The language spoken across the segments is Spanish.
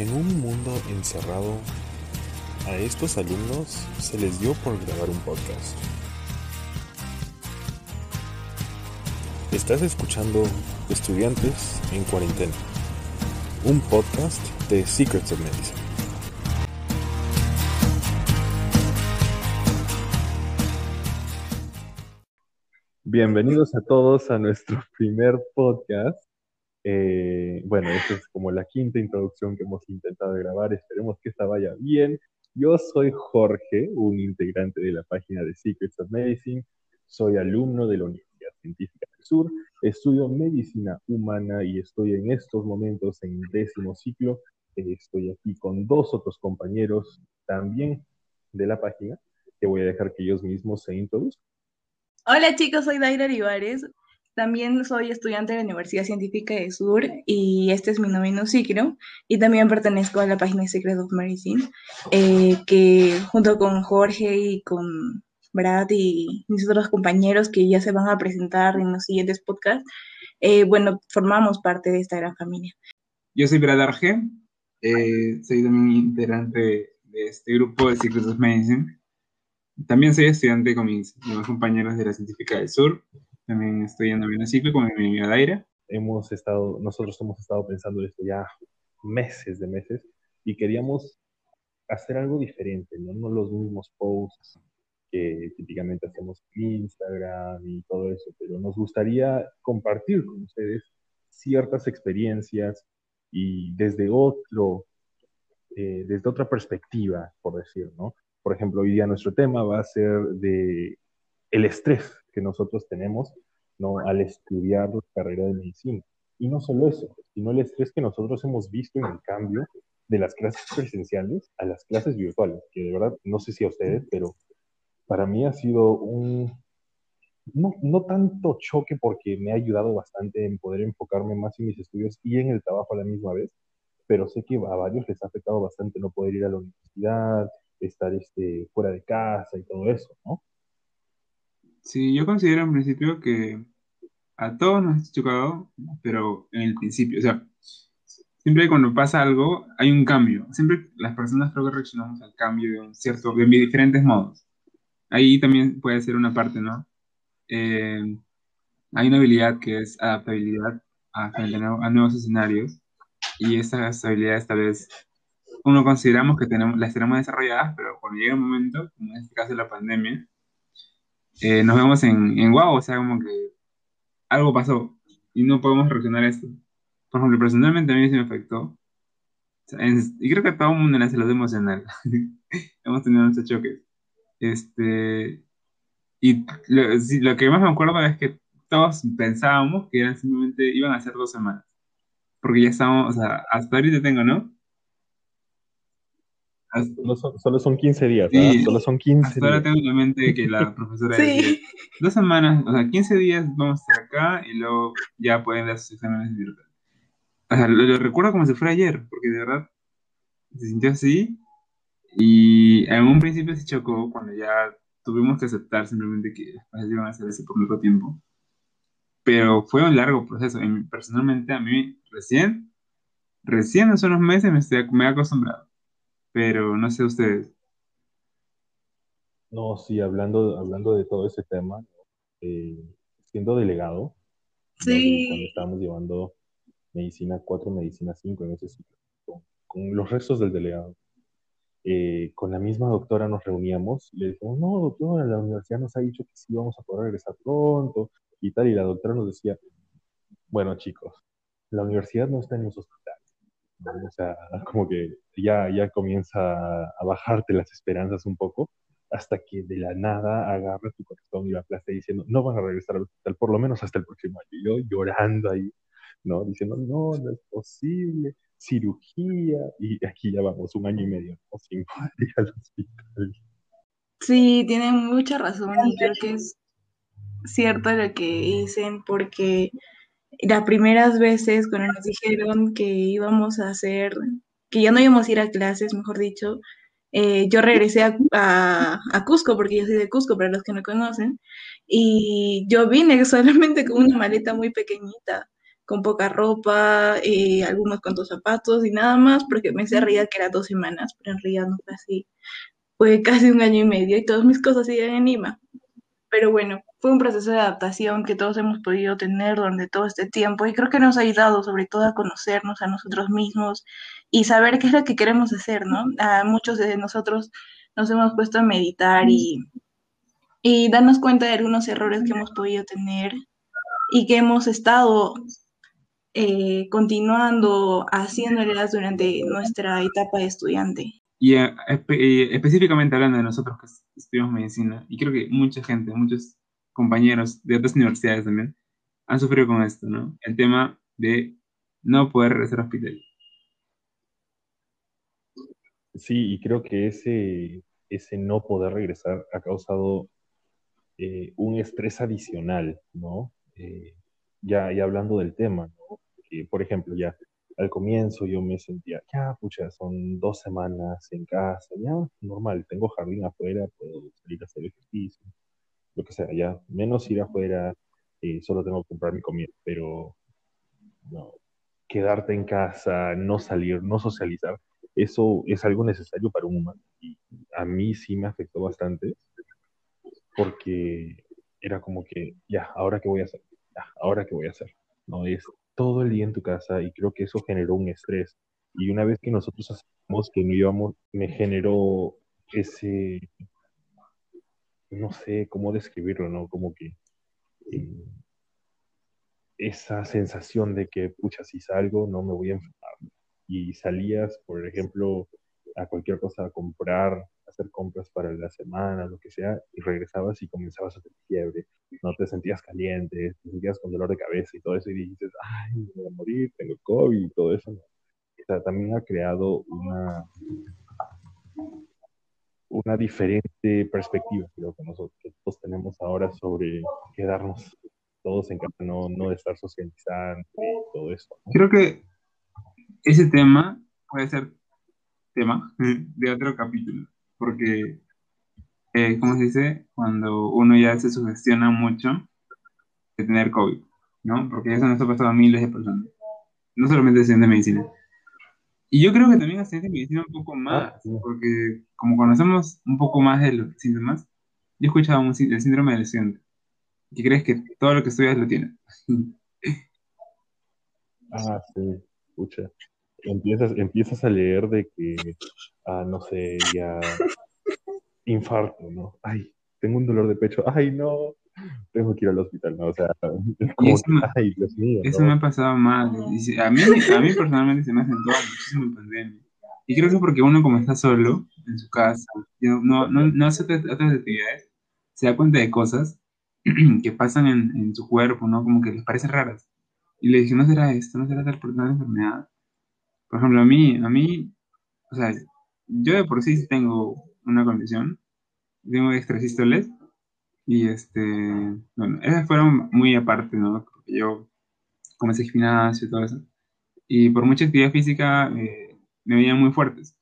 En un mundo encerrado, a estos alumnos se les dio por grabar un podcast. Estás escuchando Estudiantes en Cuarentena, un podcast de Secrets of Medicine. Bienvenidos a todos a nuestro primer podcast. Eh, bueno, esta es como la quinta introducción que hemos intentado grabar. Esperemos que esta vaya bien. Yo soy Jorge, un integrante de la página de Secrets of Medicine. Soy alumno de la Universidad Científica del Sur. Estudio medicina humana y estoy en estos momentos en décimo ciclo. Eh, estoy aquí con dos otros compañeros también de la página que voy a dejar que ellos mismos se introduzcan. Hola chicos, soy Daira Olivares. También soy estudiante de la Universidad Científica de Sur y este es mi noveno ciclo. Y también pertenezco a la página Secret of Medicine, eh, que junto con Jorge y con Brad y mis otros compañeros que ya se van a presentar en los siguientes podcasts, eh, bueno, formamos parte de esta gran familia. Yo soy Brad Arge, eh, soy también integrante de este grupo de Secret of Medicine. También soy estudiante con mis compañeros de la Científica del Sur. También estoy en noveno ciclo con mi amiga Daira. Hemos estado, nosotros hemos estado pensando esto ya meses de meses y queríamos hacer algo diferente, no, los mismos posts que típicamente hacemos en Instagram y todo eso, pero nos gustaría compartir con ustedes ciertas experiencias y desde otro, eh, desde otra perspectiva, por decir, ¿no? Por ejemplo, hoy día nuestro tema va a ser de el estrés que nosotros tenemos ¿no? al estudiar la carrera de medicina. Y no solo eso, sino el estrés que nosotros hemos visto en el cambio de las clases presenciales a las clases virtuales, que de verdad, no sé si a ustedes, pero para mí ha sido un, no, no tanto choque porque me ha ayudado bastante en poder enfocarme más en mis estudios y en el trabajo a la misma vez, pero sé que a varios les ha afectado bastante no poder ir a la universidad, estar este, fuera de casa y todo eso, ¿no? Sí, yo considero en principio que a todos nos ha chocado, pero en el principio, o sea, siempre cuando pasa algo hay un cambio. Siempre las personas creo que reaccionamos al cambio de un cierto, de diferentes modos. Ahí también puede ser una parte, ¿no? Eh, hay una habilidad que es adaptabilidad a, a nuevos escenarios y esas habilidades tal vez uno consideramos que tenemos, las tenemos desarrolladas, pero cuando llega un momento, como en este caso la pandemia, eh, nos vemos en, en wow, o sea, como que algo pasó y no podemos reaccionar a esto. Por ejemplo, personalmente a mí se me afectó. y creo que a todo el mundo en la salud emocional hemos tenido muchos choques. Este, y lo, lo, que más me acuerdo es que todos pensábamos que eran simplemente iban a ser dos semanas. Porque ya estamos, o sea, hasta ahorita tengo, ¿no? Solo son, solo son 15 días, sí, Solo son 15 hasta ahora tengo en la mente que la profesora sí. decía, dos semanas, o sea, 15 días vamos a estar acá y luego ya pueden dar sus exámenes virtuales. O sea, lo, lo, recuerdo como si fuera ayer, porque de verdad se sintió así y en un principio se chocó cuando ya tuvimos que aceptar simplemente que las clases iban a hacer ese por mucho tiempo. Pero fue un largo proceso. Y personalmente a mí recién, recién hace unos meses me, estoy, me he acostumbrado pero no sé ustedes. No, sí, hablando, hablando de todo ese tema, eh, siendo delegado, sí. cuando estábamos llevando medicina 4, medicina 5 en ese ciclo, con, con los restos del delegado. Eh, con la misma doctora nos reuníamos y le dijimos, no, doctora, la universidad nos ha dicho que sí vamos a poder regresar pronto y tal, y la doctora nos decía, bueno chicos, la universidad no está en los hospitales o sea, como que ya, ya comienza a bajarte las esperanzas un poco, hasta que de la nada agarra tu corazón y la plaza diciendo, no van a regresar al hospital, por lo menos hasta el próximo año. Y yo llorando ahí, ¿no? Diciendo, no, no es posible, cirugía, y aquí ya vamos, un año y medio. Sin poder ir al hospital. Sí, tienen mucha razón y creo que es cierto lo que dicen porque las primeras veces cuando nos dijeron que íbamos a hacer, que ya no íbamos a ir a clases, mejor dicho, eh, yo regresé a, a, Cusco, porque yo soy de Cusco, para los que no conocen, y yo vine solamente con una maleta muy pequeñita, con poca ropa, eh, algunos cuantos zapatos y nada más, porque me reía que era dos semanas, pero en realidad no fue así. Fue casi un año y medio y todas mis cosas siguen en Lima. Pero bueno, fue un proceso de adaptación que todos hemos podido tener durante todo este tiempo y creo que nos ha ayudado sobre todo a conocernos a nosotros mismos y saber qué es lo que queremos hacer, ¿no? A muchos de nosotros nos hemos puesto a meditar y, y darnos cuenta de algunos errores que hemos podido tener y que hemos estado eh, continuando haciéndolas durante nuestra etapa de estudiante. Y eh, específicamente hablando de nosotros que estudiamos medicina, y creo que mucha gente, muchos compañeros de otras universidades también, han sufrido con esto, ¿no? El tema de no poder regresar al hospital. Sí, y creo que ese, ese no poder regresar ha causado eh, un estrés adicional, ¿no? ya, ya hablando del tema, ¿no? por ejemplo, ya al comienzo yo me sentía, ya, pucha, son dos semanas en casa, ya, normal, tengo jardín afuera, puedo salir a hacer ejercicio, lo que sea, ya, menos ir afuera, eh, solo tengo que comprar mi comida, pero no, quedarte en casa, no salir, no socializar, eso es algo necesario para un humano. Y a mí sí me afectó bastante, porque era como que, ya, ahora qué voy a hacer, ya, ahora qué voy a hacer. No es todo el día en tu casa y creo que eso generó un estrés. Y una vez que nosotros hacemos que no íbamos, me generó ese, no sé cómo describirlo, ¿no? Como que eh, esa sensación de que, pucha, si salgo no me voy a enfermar. Y salías, por ejemplo, a cualquier cosa a comprar, hacer compras para la semana, lo que sea, y regresabas y comenzabas a tener fiebre, no te sentías caliente, te sentías con dolor de cabeza y todo eso, y dices, ay, me voy a morir, tengo COVID y todo eso. O sea, también ha creado una, una diferente perspectiva, creo que nosotros todos tenemos ahora sobre quedarnos todos en casa, no, no estar socializando y todo eso. Creo que ese tema puede ser tema de otro capítulo porque, eh, ¿cómo se dice? Cuando uno ya se sugestiona mucho de tener COVID, ¿no? Porque eso nos ha pasado a miles de personas, no solamente estudiantes de medicina. Y yo creo que también estudiantes de medicina un poco más, ah, porque como conocemos un poco más de los síntomas, yo he escuchado un, el síndrome del estudiante, que crees que todo lo que estudias lo tienes. ah, sí, escucha empiezas, empiezas a leer de que, ah, no sé, ya infarto, ¿no? Ay, tengo un dolor de pecho, ay, no, tengo que ir al hospital, ¿no? O sea, como eso, ay, Dios mío. Eso me ha pasado mal. A mí, a mí personalmente se me ha sentado muchísimo en pandemia. Y creo que es porque uno como está solo en su casa, no, no, no hace otras actividades, se da cuenta de cosas que pasan en, en, su cuerpo, ¿no? Como que les parecen raras. Y le dije, ¿no será esto? ¿No será tal, tal enfermedad? Por ejemplo, a mí, a mí, o sea, yo de por sí tengo una condición, tengo extrasístoles, y este, bueno, esas fueron muy aparte, ¿no? Porque yo comencé gimnasio y todo eso, y por mucha actividad física eh, me veían muy fuertes,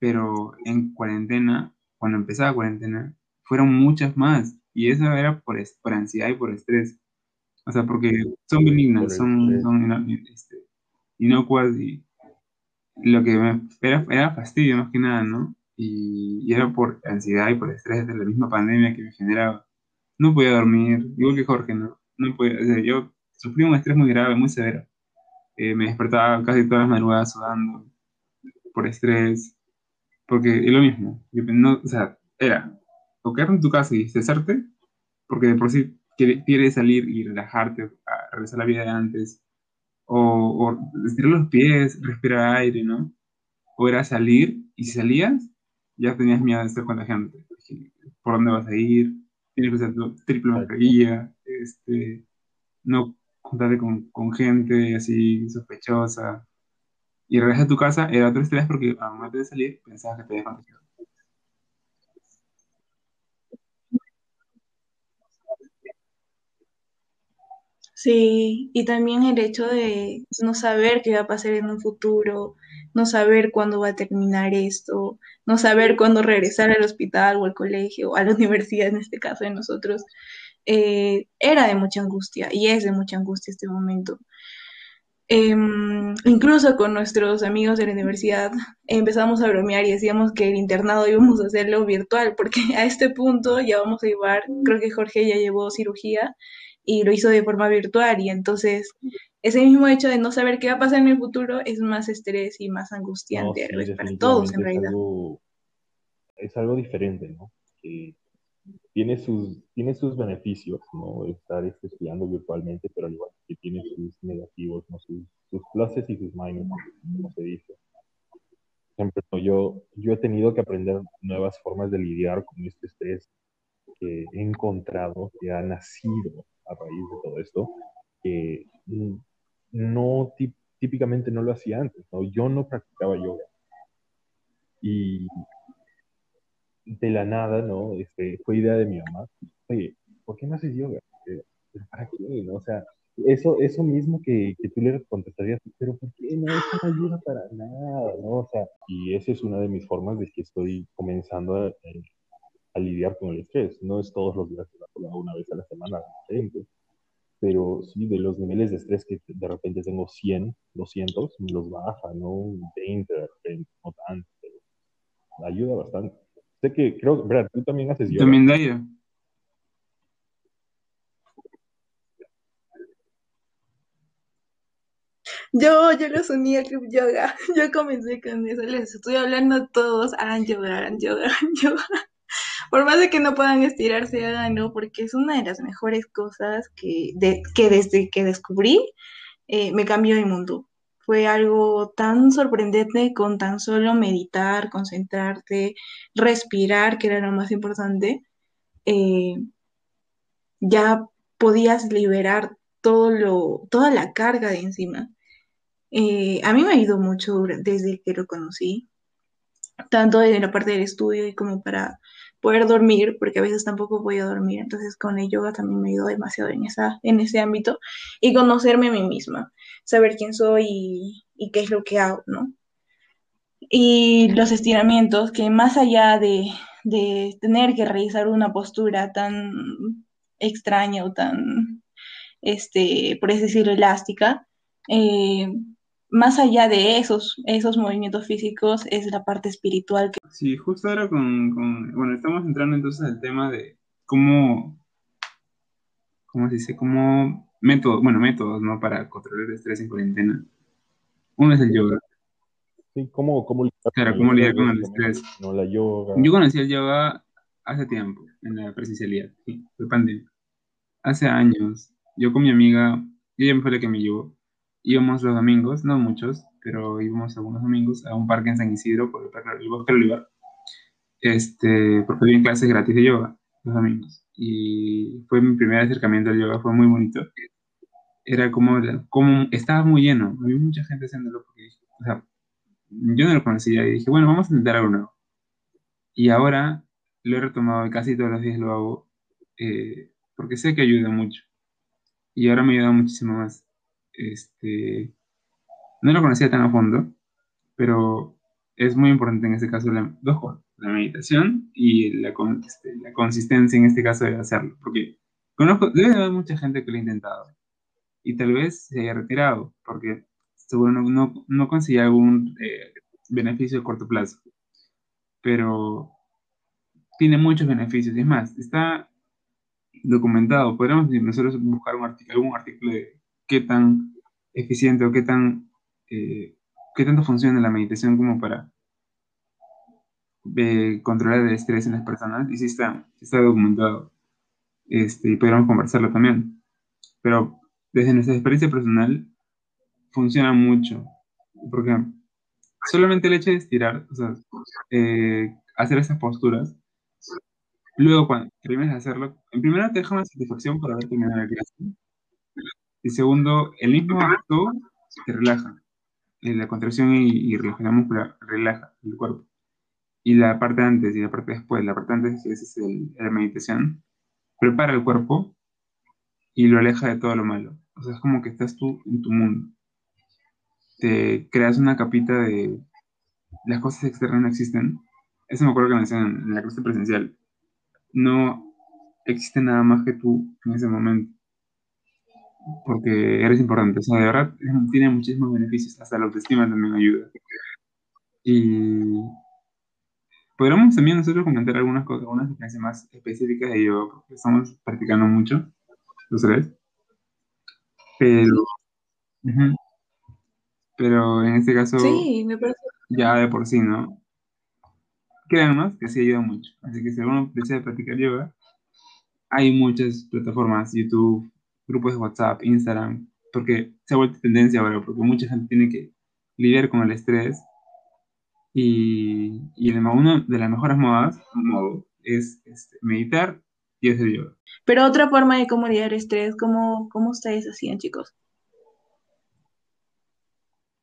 pero en cuarentena, cuando empezaba cuarentena, fueron muchas más, y eso era por, por ansiedad y por estrés. O sea, porque son benignas, son, son este, inocuas y lo que me era, era fastidio más que nada, ¿no? Y, era por ansiedad y por estrés de la misma pandemia que me generaba. No podía dormir, igual que Jorge, ¿no? no podía, yo sufrí un estrés muy grave, muy severo. Eh, me despertaba casi todas las madrugadas sudando por estrés, porque es lo mismo. no, o sea, era o quedarte en tu casa y cesarte, porque de por sí quieres salir y relajarte, a regresar a la vida de antes, o, estirar los pies, respirar aire, ¿no? O era salir, y si salías, ya tenías miedo de estar contagiante. ¿Por dónde vas a ir? Tienes que usar triple mascarilla, este, no juntarte con, con, gente así sospechosa. Y regresas a tu casa, era otro estrés porque al momento de salir pensabas que te habías contagiado. Sí, y también el hecho de no saber qué va a pasar en un futuro, no saber cuándo va a terminar esto, no saber cuándo regresar al hospital o al colegio, o a la universidad en este caso de nosotros, eh, era de mucha angustia y es de mucha angustia este momento. Em, incluso con nuestros amigos de la universidad empezamos a bromear y decíamos que el internado íbamos a hacerlo virtual, porque a este punto ya vamos a llevar, creo que Jorge ya llevó cirugía y lo hizo de forma virtual y entonces ese mismo hecho de no saber qué va a pasar en el futuro es más estrés y más angustiante para todos en realidad. Es algo, diferente, ¿no? tiene sus, tiene sus beneficios, ¿no? Estar este, estudiando virtualmente, pero al igual que tiene sus negativos, ¿no? Sus, sus pluses y sus minus, como se dice. Por ejemplo, yo, yo he tenido que aprender nuevas formas de lidiar con este estrés que he encontrado, que ha nacido a raíz de todo esto, que no típicamente no lo hacía antes, ¿no? Yo no practicaba yoga. Y de la nada, ¿no? Este, fue idea de mi mamá. Oye, ¿por qué no haces yoga? Eh, ¿Para qué? ¿no? O sea, eso, eso mismo que, que tú le contestarías, pero ¿por qué no? Eso no ayuda para nada, ¿no? O sea, y esa es una de mis formas de que estoy comenzando a, a lidiar con el estrés. No es todos los días, una vez a la semana, pero sí, de los niveles de estrés que de repente tengo 100, 200, me los baja, ¿no? 20 de repente, no tanto, pero ayuda bastante. Sé que creo, Brad, tú también haces yoga. También da Yo, yo los uní a Club Yoga. Yo comencé con eso. Les estoy hablando a todos. Hagan yoga, hagan yoga, hagan yoga. Por más de que no puedan estirarse, háganlo, porque es una de las mejores cosas que, que desde que descubrí eh, me cambió el mundo. Fue algo tan sorprendente con tan solo meditar, concentrarte, respirar, que era lo más importante. Eh, ya podías liberar todo lo, toda la carga de encima. Eh, a mí me ha ido mucho desde que lo conocí, tanto en la parte del estudio y como para poder dormir, porque a veces tampoco voy a dormir, entonces con el yoga también me ayudó demasiado en, esa, en ese ámbito y conocerme a mí misma, saber quién soy y, qué es lo que hago, ¿no? Y los estiramientos, que más allá de, de tener que realizar una postura tan extraña o tan, este, por así decirlo, elástica, eh, más allá de esos, esos movimientos físicos, es la parte espiritual. Que... Sí, justo ahora con, bueno, estamos entrando entonces al tema de cómo, ¿cómo se dice? Cómo métodos, bueno, métodos, ¿no? Para controlar el estrés en cuarentena. Uno es el yoga. Sí, ¿cómo, cómo lidiar, cómo lidiar con el estrés? No, la yoga. Yo conocí el yoga hace tiempo, en la presencialidad, sí, fue pandemia. Hace años, yo con mi amiga, ella me fue la que me llevó, íbamos los domingos, no muchos, pero íbamos algunos domingos a un parque en San Isidro por el, Bosque Olivar, este, porque había clases gratis de yoga los domingos. Y fue mi primer acercamiento al yoga, fue muy bonito. Era como, como estaba muy lleno, había mucha gente haciéndolo, porque o sea, yo no lo conocía y dije, bueno, vamos a intentar algo nuevo. Y ahora lo he retomado y casi todos los días lo hago, eh, porque sé que ayuda mucho. Y ahora me ayuda muchísimo más. Este, no lo conocía tan a fondo, pero es muy importante en este caso la, dos cosas, la meditación y la, este, consistencia en este caso de hacerlo, porque conozco, debe haber mucha gente que lo ha intentado y tal vez se haya retirado, porque seguro no, no, no conseguía algún eh, beneficio a corto plazo, pero tiene muchos beneficios, y es más, está documentado, podríamos nosotros buscar un artículo, algún artículo de qué tan eficiente o qué tan eh, qué tanto funciona la meditación como para eh, controlar el estrés en las personas. Y sí está, está documentado este, y podríamos conversarlo también. Pero desde nuestra experiencia personal funciona mucho. Porque solamente el hecho de estirar o sea, eh, hacer esas posturas luego cuando terminas de hacerlo en primera te deja una satisfacción por haber terminado la clase y segundo, el mismo acto te relaja. Eh, la contracción y, relajación muscular relaja el cuerpo. Y la parte antes y la parte después, la parte antes es la meditación, prepara el cuerpo y lo aleja de todo lo malo. O sea, es como que estás tú en tu mundo. Te creas una capita de las cosas externas no existen. Eso me acuerdo que me decían en la clase presencial. No existe nada más que tú en ese momento porque eres importante. O sea, de verdad tiene muchísimos beneficios. Hasta la autoestima también ayuda. Y podríamos también nosotros comentar algunas cosas, algunas diferencias más específicas de yoga, porque estamos practicando mucho, los tres. Pero, pero en este caso, sí, me parece. ya de por sí, ¿no? Créanos que sí ayuda mucho. Así que si alguno desea practicar yoga, hay muchas plataformas, YouTube, grupos de WhatsApp, Instagram, porque se ha vuelto tendencia ahora, porque mucha gente tiene que lidiar con el estrés y, y una de las mejores modas modo, es este, meditar y hacer yoga. Pero otra forma de cómo lidiar estrés, ¿cómo, cómo ustedes hacían, chicos?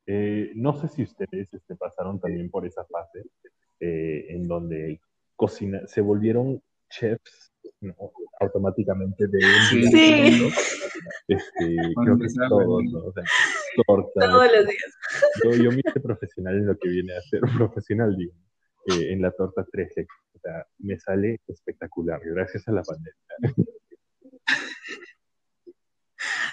Eh, no sé si ustedes este, pasaron también por esa fase eh, en donde cocina, se volvieron chefs automáticamente de un sí. este, creo que todos, ¿no? o sea, tortas. Todos los días. Yo, yo me hice profesional en lo que viene a ser profesional, digo, eh, en la torta 13. O sea, me sale espectacular, gracias a la pandemia.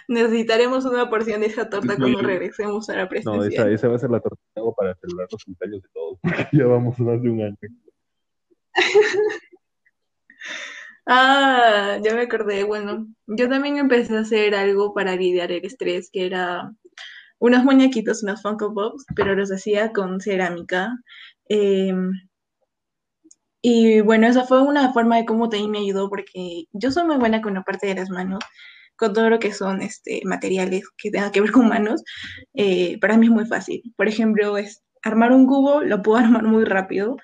Necesitaremos una porción de esa torta cuando regresemos a la presencia. No, esa, esa va a ser la torta que hago para celebrar los cumpleaños de todos, ya vamos más de un año. Ah, ya me acordé. Bueno, yo también empecé a hacer algo para lidiar el estrés, que era unos muñequitos, unos Funko Pops, pero los hacía con cerámica. Em, y bueno, esa fue una forma de cómo también me ayudó, porque yo soy muy buena con la parte de las manos, con todo lo que son este, materiales que tengan que ver con manos. Eh, para mí es muy fácil. Por ejemplo, armar un cubo, lo puedo armar muy rápido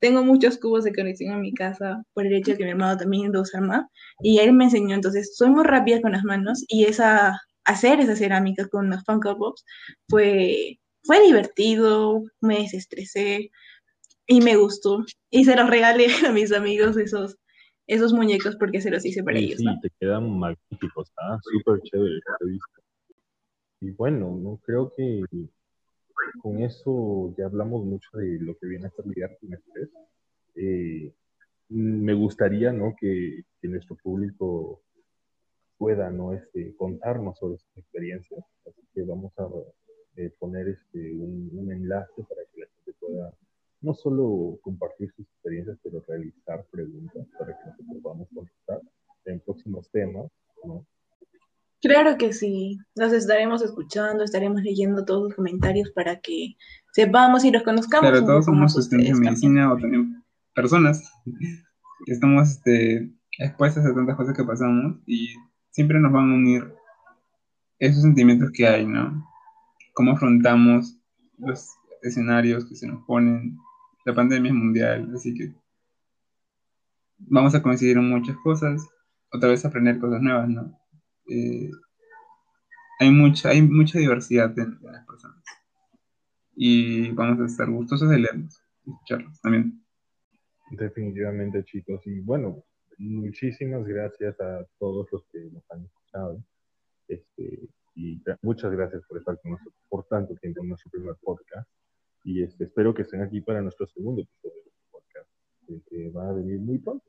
tengo muchos cubos de conexión en mi casa por el hecho de que mi hermano también los arma y él me enseñó, entonces soy muy rápida con las manos y esa, hacer esa cerámica con los Funko Pops fue, fue divertido, me desestresé y me gustó y se los regalé a mis amigos esos, esos muñecos porque se los hice para ellos. Sí, te quedan magníficos, ¿ah? súper chévere. Y bueno, no creo que con eso ya hablamos mucho de lo que viene a ser lidiar con estrés. Eh, me gustaría ¿no? que, nuestro público pueda ¿no? este, contarnos sobre sus experiencias. Así que vamos a eh, poner este, un, enlace para que la gente pueda no solo compartir sus experiencias, pero realizar preguntas para que nosotros podamos contestar en próximos temas. ¿no? Claro que sí, los estaremos escuchando, estaremos leyendo todos los comentarios para que sepamos y los conozcamos. Claro, todos somos estudiantes de medicina o también personas que estamos este, expuestas a tantas cosas que pasamos y siempre nos van a unir esos sentimientos que hay, ¿no? Cómo afrontamos los escenarios que se nos ponen. La pandemia es mundial, así que vamos a coincidir en muchas cosas, otra vez aprender cosas nuevas, ¿no? Eh, hay, mucha, hay mucha diversidad en, las personas. Y vamos a estar gustosos de leerlos y escucharlos también. Definitivamente, chicos. Y bueno, muchísimas gracias a todos los que nos han escuchado. Este, y muchas gracias por estar con nosotros por tanto tiempo en nuestro primer podcast. Y este, espero que estén aquí para nuestro segundo episodio de podcast, que va a venir muy pronto.